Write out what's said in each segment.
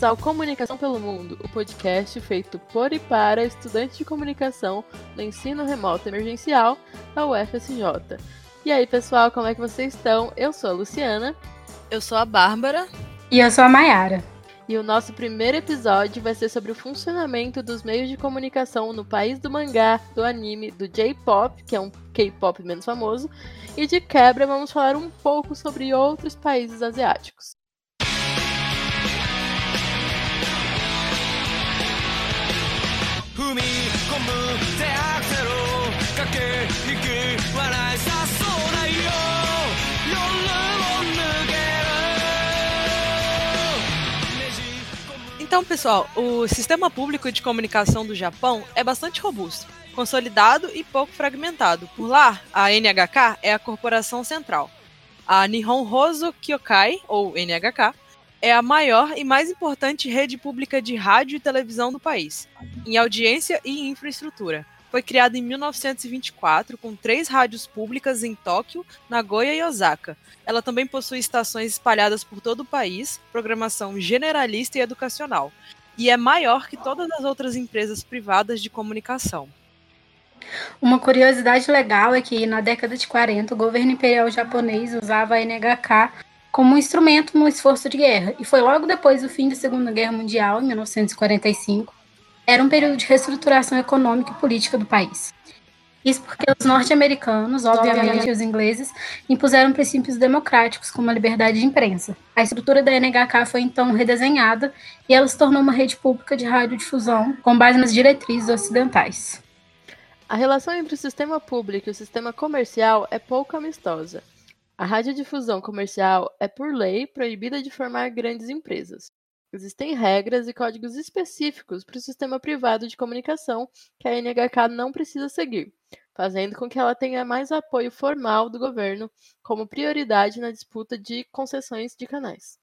Bem-vindos ao Comunicação pelo Mundo, o podcast feito por e para estudantes de comunicação do ensino remoto emergencial da UFSJ. E aí, pessoal, como é que vocês estão? Eu sou a Luciana. Eu sou a Bárbara. E eu sou a Mayara. E o nosso primeiro episódio vai ser sobre o funcionamento dos meios de comunicação no país do mangá, do anime, do J-pop, que é um K-pop menos famoso, e de quebra vamos falar um pouco sobre outros países asiáticos. Então, pessoal, o sistema público de comunicação do Japão é bastante robusto, consolidado e pouco fragmentado. Por lá, a NHK é a corporação central. A Nihon Hoso Kyokai, ou NHK, é a maior e mais importante rede pública de rádio e televisão do país, em audiência e infraestrutura. Foi criada em 1924 com três rádios públicas em Tóquio, Nagoya e Osaka. Ela também possui estações espalhadas por todo o país, programação generalista e educacional, e é maior que todas as outras empresas privadas de comunicação. Uma curiosidade legal é que na década de 40 o governo imperial japonês usava a NHK como um instrumento no esforço de guerra, e foi logo depois do fim da Segunda Guerra Mundial, em 1945, era um período de reestruturação econômica e política do país. Isso porque os norte-americanos, obviamente os ingleses, impuseram princípios democráticos como a liberdade de imprensa. A estrutura da NHK foi então redesenhada e ela se tornou uma rede pública de radiodifusão com base nas diretrizes ocidentais. A relação entre o sistema público e o sistema comercial é pouco amistosa. A radiodifusão comercial é, por lei, proibida de formar grandes empresas. Existem regras e códigos específicos para o sistema privado de comunicação que a NHK não precisa seguir, fazendo com que ela tenha mais apoio formal do governo como prioridade na disputa de concessões de canais.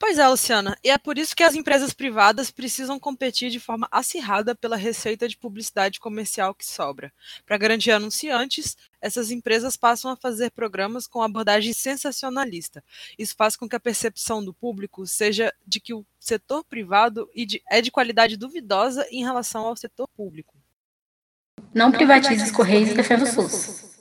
Pois é, Luciana, e é por isso que as empresas privadas precisam competir de forma acirrada pela receita de publicidade comercial que sobra. Para garantir anunciantes, essas empresas passam a fazer programas com abordagem sensacionalista. Isso faz com que a percepção do público seja de que o setor privado é de qualidade duvidosa em relação ao setor público. Não privatize os Correios e defenda o SUS.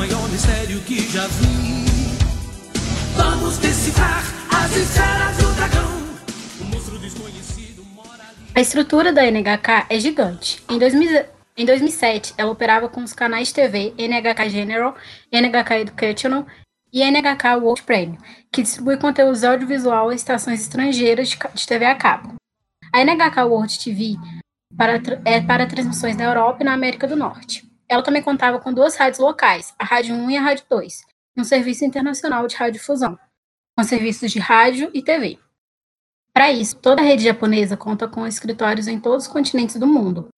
Maior mistério que já vi. Vamos decifrar as esferas do dragão. O monstro desconhecido mora ali. A estrutura da NHK é gigante. Em, 2000, em 2007, ela operava com os canais TV NHK General, NHK Educational e NHK World Premium, que distribui conteúdo audiovisual a estações estrangeiras de TV a cabo. A NHK World TV para, é para transmissões na Europa e na América do Norte. Ela também contava com duas rádios locais, a Rádio 1 e a Rádio 2, e um serviço internacional de radiodifusão, com serviços de rádio e TV. Para isso, toda a rede japonesa conta com escritórios em todos os continentes do mundo,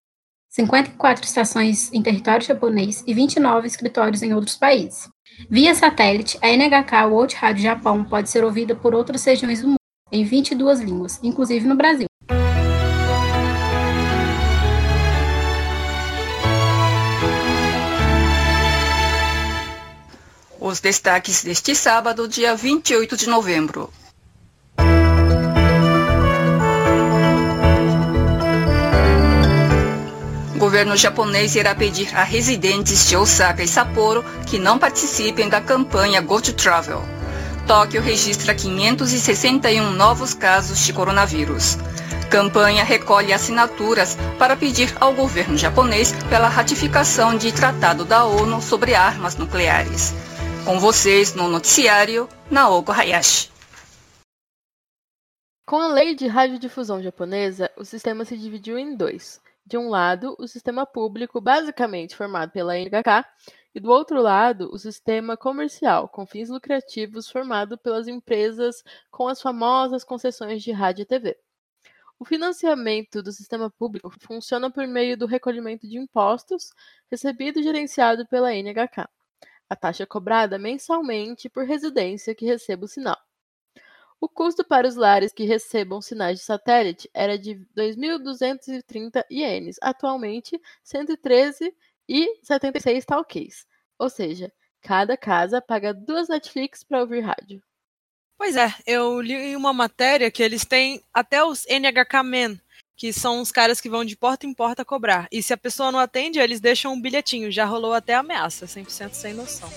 54 estações em território japonês e 29 escritórios em outros países. Via satélite, a NHK World Rádio Japão pode ser ouvida por outras regiões do mundo, em 22 línguas, inclusive no Brasil. Os destaques deste sábado, dia 28 de novembro. O governo japonês irá pedir a residentes de Osaka e Sapporo que não participem da campanha Go to Travel. Tóquio registra 561 novos casos de coronavírus. Campanha recolhe assinaturas para pedir ao governo japonês pela ratificação de tratado da ONU sobre armas nucleares. Com vocês no noticiário, Naoko Hayashi. Com a lei de radiodifusão japonesa, o sistema se dividiu em dois. De um lado, o sistema público, basicamente formado pela NHK, e do outro lado, o sistema comercial, com fins lucrativos, formado pelas empresas com as famosas concessões de rádio e TV. O financiamento do sistema público funciona por meio do recolhimento de impostos recebido e gerenciado pela NHK. A taxa é cobrada mensalmente por residência que receba o sinal. O custo para os lares que recebam sinais de satélite era de 2.230 ienes, atualmente 113,76 talquês. Ou seja, cada casa paga duas Netflix para ouvir rádio. Pois é, eu li uma matéria que eles têm até os NHK Men, que são os caras que vão de porta em porta cobrar. E se a pessoa não atende, eles deixam um bilhetinho. Já rolou até ameaça, 100% sem noção.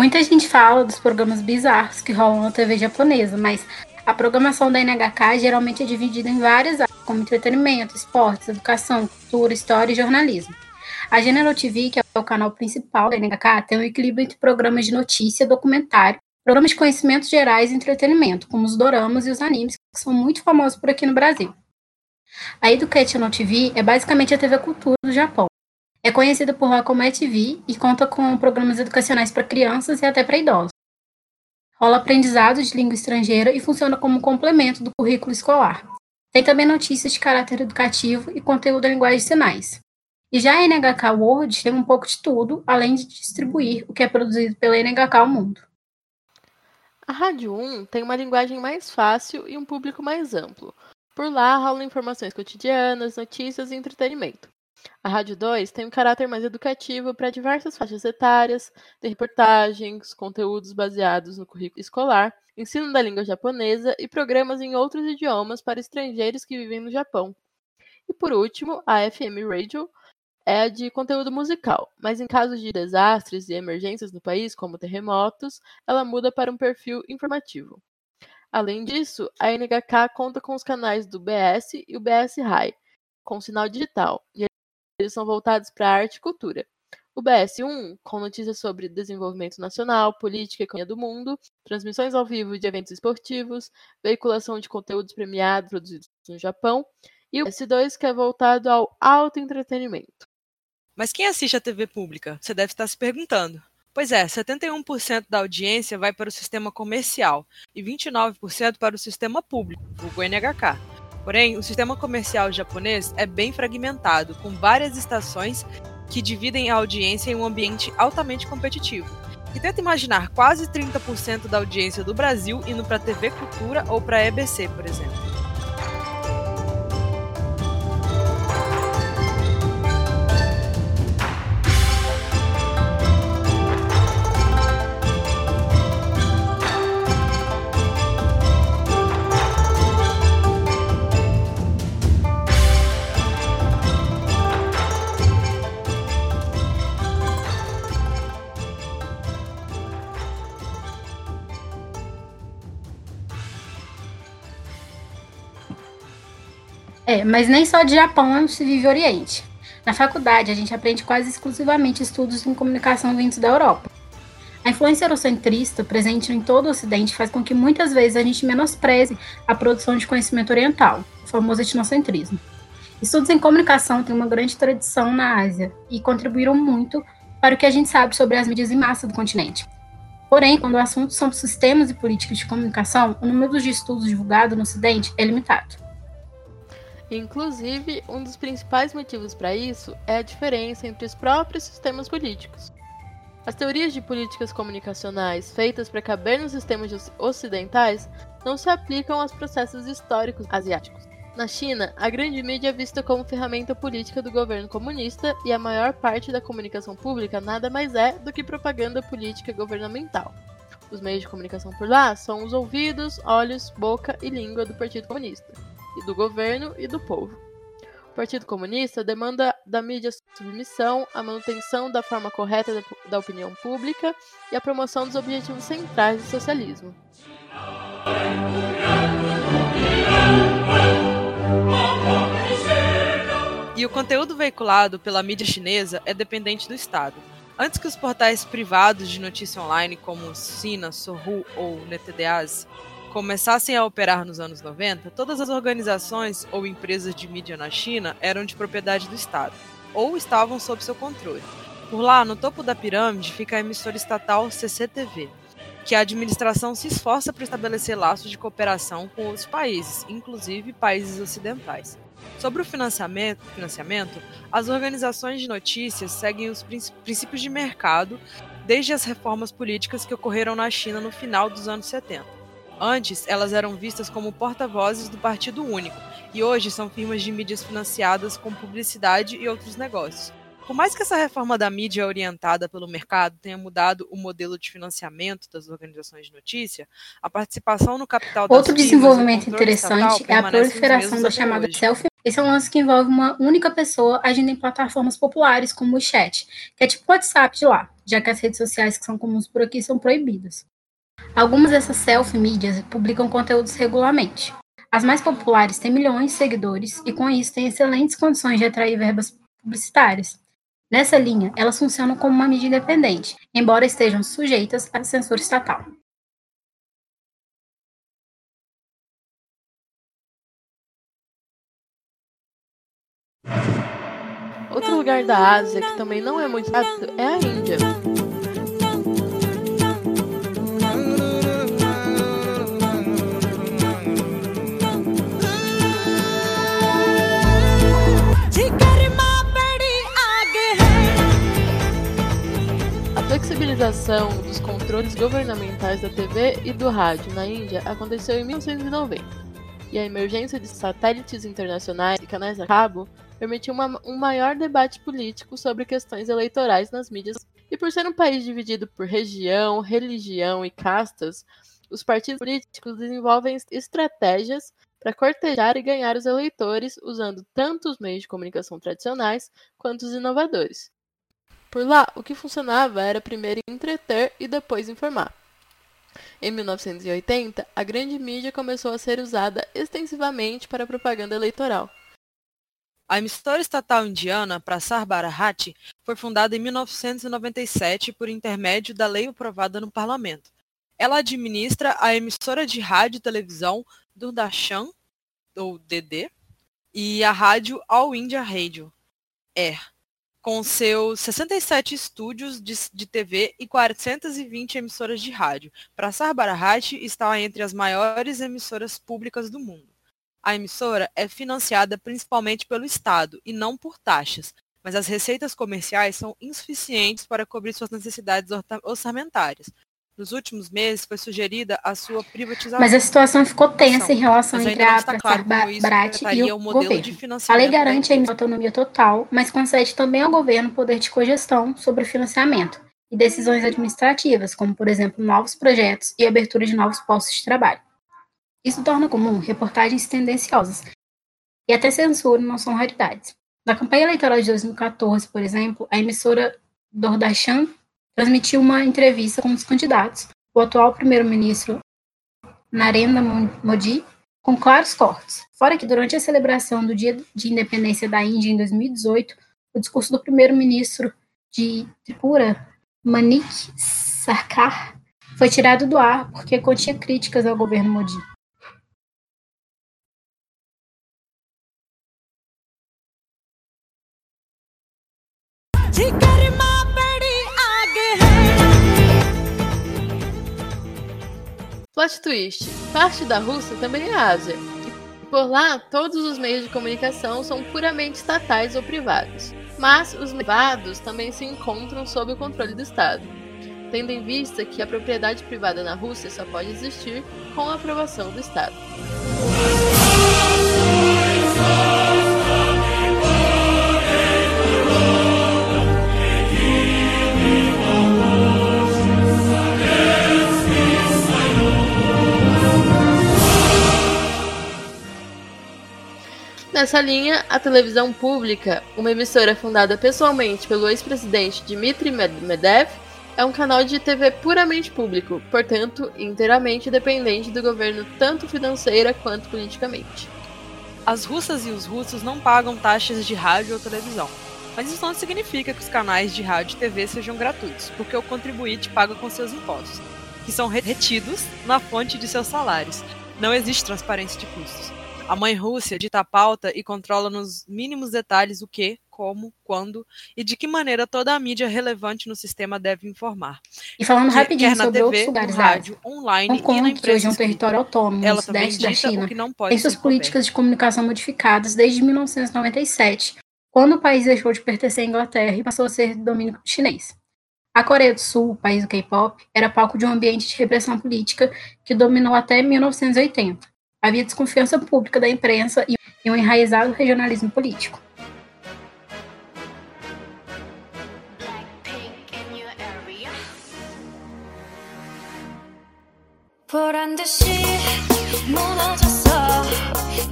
Muita gente fala dos programas bizarros que rolam na TV japonesa, mas a programação da NHK geralmente é dividida em várias áreas, como entretenimento, esportes, educação, cultura, história e jornalismo. A General TV, que é o canal principal da NHK, tem um equilíbrio entre programas de notícia, documentário, programas de conhecimentos gerais e entretenimento, como os doramas e os animes, que são muito famosos por aqui no Brasil. A Educational TV é basicamente a TV Cultura do Japão. É conhecida por lá como ETV e conta com programas educacionais para crianças e até para idosos. Rola aprendizado de língua estrangeira e funciona como complemento do currículo escolar. Tem também notícias de caráter educativo e conteúdo em linguagem de sinais. E já a NHK World tem um pouco de tudo, além de distribuir o que é produzido pela NHK ao mundo. A Rádio 1 tem uma linguagem mais fácil e um público mais amplo. Por lá rolam informações cotidianas, notícias e entretenimento. A Rádio 2 tem um caráter mais educativo para diversas faixas etárias, tem reportagens, conteúdos baseados no currículo escolar, ensino da língua japonesa e programas em outros idiomas para estrangeiros que vivem no Japão. E por último, a FM Radio é de conteúdo musical, mas em casos de desastres e emergências no país, como terremotos, ela muda para um perfil informativo. Além disso, a NHK conta com os canais do BS e o BS High, com sinal digital, e eles são voltados para arte e cultura. O BS1, com notícias sobre desenvolvimento nacional, política e economia do mundo, transmissões ao vivo de eventos esportivos, veiculação de conteúdos premiados produzidos no Japão, e o BS2, que é voltado ao autoentretenimento. Mas quem assiste a TV pública? Você deve estar se perguntando. Pois é, 71% da audiência vai para o sistema comercial e 29% para o sistema público, o NHK. Porém, o sistema comercial japonês é bem fragmentado, com várias estações que dividem a audiência em um ambiente altamente competitivo. E tenta imaginar quase 30% da audiência do Brasil indo para a TV Cultura ou para a EBC, por exemplo. É, mas nem só de Japão se vive Oriente. Na faculdade, a gente aprende quase exclusivamente estudos em comunicação vindos da Europa. A influência eurocentrista presente em todo o Ocidente faz com que muitas vezes a gente menospreze a produção de conhecimento oriental, o famoso etnocentrismo. Estudos em comunicação têm uma grande tradição na Ásia e contribuíram muito para o que a gente sabe sobre as mídias em massa do continente. Porém, quando o assunto são sistemas e políticas de comunicação, o número de estudos divulgados no Ocidente é limitado. Inclusive, um dos principais motivos para isso é a diferença entre os próprios sistemas políticos. As teorias de políticas comunicacionais feitas para caber nos sistemas ocidentais não se aplicam aos processos históricos asiáticos. Na China, a grande mídia é vista como ferramenta política do governo comunista e a maior parte da comunicação pública nada mais é do que propaganda política governamental. Os meios de comunicação por lá são os ouvidos, olhos, boca e língua do Partido Comunista e do governo e do povo. O Partido Comunista demanda da mídia submissão, a manutenção da forma correta da, opinião pública e a promoção dos objetivos centrais do socialismo. E o conteúdo veiculado pela mídia chinesa é dependente do Estado. Antes que os portais privados de notícia online como Sina, Sohu ou NetDAS começassem a operar nos anos 90, todas as organizações ou empresas de mídia na China eram de propriedade do Estado ou estavam sob seu controle. Por lá, no topo da pirâmide, fica a emissora estatal CCTV, que a administração se esforça para estabelecer laços de cooperação com outros países, inclusive países ocidentais. Sobre o financiamento, financiamento, as organizações de notícias seguem os princ- princípios de mercado desde as reformas políticas que ocorreram na China no final dos anos 70. Antes, elas eram vistas como porta-vozes do Partido Único, e hoje são firmas de mídias financiadas com publicidade e outros negócios. Por mais que essa reforma da mídia orientada pelo mercado tenha mudado o modelo de financiamento das organizações de notícia, a participação no capital das Outro desenvolvimento interessante é a proliferação da chamada hoje. selfie. Esse é um lance que envolve uma única pessoa agindo em plataformas populares como o chat, que é tipo o WhatsApp de lá, já que as redes sociais que são comuns por aqui são proibidas. Algumas dessas selfie mídias publicam conteúdos regularmente. As mais populares têm milhões de seguidores e, com isso, têm excelentes condições de atrair verbas publicitárias. Nessa linha, elas funcionam como uma mídia independente, embora estejam sujeitas à censura estatal. Outro lugar da Ásia que também não é muito é a Índia. Flexibilização dos controles governamentais da TV e do rádio na Índia aconteceu em 1990, e a emergência de satélites internacionais e canais a cabo permitiu uma- um maior debate político sobre questões eleitorais nas mídias. E por ser um país dividido por região, religião e castas, os partidos políticos desenvolvem estratégias para cortejar e ganhar os eleitores usando tanto os meios de comunicação tradicionais quanto os inovadores. Por lá, o que funcionava era primeiro entreter e depois informar. Em 1980, a grande mídia começou a ser usada extensivamente para propaganda eleitoral. A emissora estatal indiana Prasar Bharati foi fundada em 1997 por intermédio da lei aprovada no parlamento. Ela administra a emissora de rádio e televisão Doordarshan, ou DD, e a rádio All India Radio, AIR, com seus 67 estúdios de, de TV e 420 emissoras de rádio. Prasar Bharati está entre as maiores emissoras públicas do mundo. A emissora é financiada principalmente pelo Estado e não por taxas, mas as receitas comerciais são insuficientes para cobrir suas necessidades orçamentárias. Nos últimos meses foi sugerida a sua privatização. Mas a situação ficou tensa em relação Mas entre a Prasar claro e o governo. A lei garante a autonomia total, mas concede também ao governo poder de cogestão sobre o financiamento e decisões administrativas, como, por exemplo, novos projetos e abertura de novos postos de trabalho. Isso torna comum reportagens tendenciosas, e até censura não são raridades. Na campanha eleitoral de 2014, por exemplo, a emissora Doordarshan transmitiu uma entrevista com dos candidatos, o atual primeiro-ministro Narendra Modi, com claros cortes. Fora que durante a celebração do Dia de Independência da Índia em 2018, o discurso do primeiro-ministro de Tripura, Manik Sarkar, foi tirado do ar porque continha críticas ao governo Modi. Plot twist: parte da Rússia também é Ásia. E por lá, todos os meios de comunicação são puramente estatais ou privados. Mas os privados também se encontram sob o controle do Estado, tendo em vista que a propriedade privada na Rússia só pode existir com a aprovação do Estado. Nessa linha, a televisão pública, uma emissora fundada pessoalmente pelo ex-presidente Dmitry Medvedev, é um canal de TV puramente público, portanto, inteiramente dependente do governo tanto financeira quanto politicamente. As russas e os russos não pagam taxas de rádio ou televisão. Mas isso não significa que os canais de rádio e TV sejam gratuitos, porque o contribuinte paga com seus impostos, que são retidos na fonte de seus salários. Não existe transparência de custos. A mãe Rússia dita a pauta e controla nos mínimos detalhes o que, como, quando e de que maneira toda a mídia relevante no sistema deve informar. E falando rapidinho sobre TV, outros lugares da rádio, online Hong e na Kong, que hoje é um território autônomo no sudeste da China, tem suas políticas de comunicação modificadas desde 1997, quando o país deixou de pertencer à Inglaterra e passou a ser domínio chinês. A Coreia do Sul, o país do K-pop, era palco de um ambiente de repressão política que dominou até 1980. Havia desconfiança pública da imprensa e um enraizado regionalismo político. 보란 듯이 무너졌어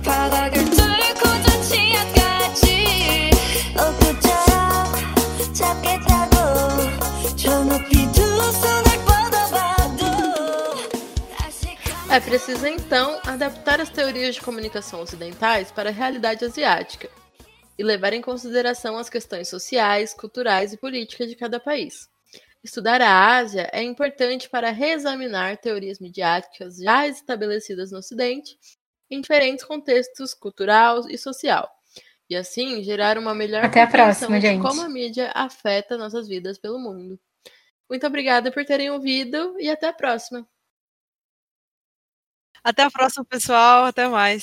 바닥을 뚫고 저 지하까지 엊그처럼 잡겠 É preciso então adaptar as teorias de comunicação ocidentais para a realidade asiática e levar em consideração as questões sociais, culturais e políticas de cada país. Estudar a Ásia é importante para reexaminar teorias midiáticas já estabelecidas no Ocidente em diferentes contextos cultural e social, e assim gerar uma melhor Até compreensão próxima, de como a mídia afeta nossas vidas pelo mundo. Muito obrigada por terem ouvido e até a próxima! Até a próxima, pessoal. Até mais.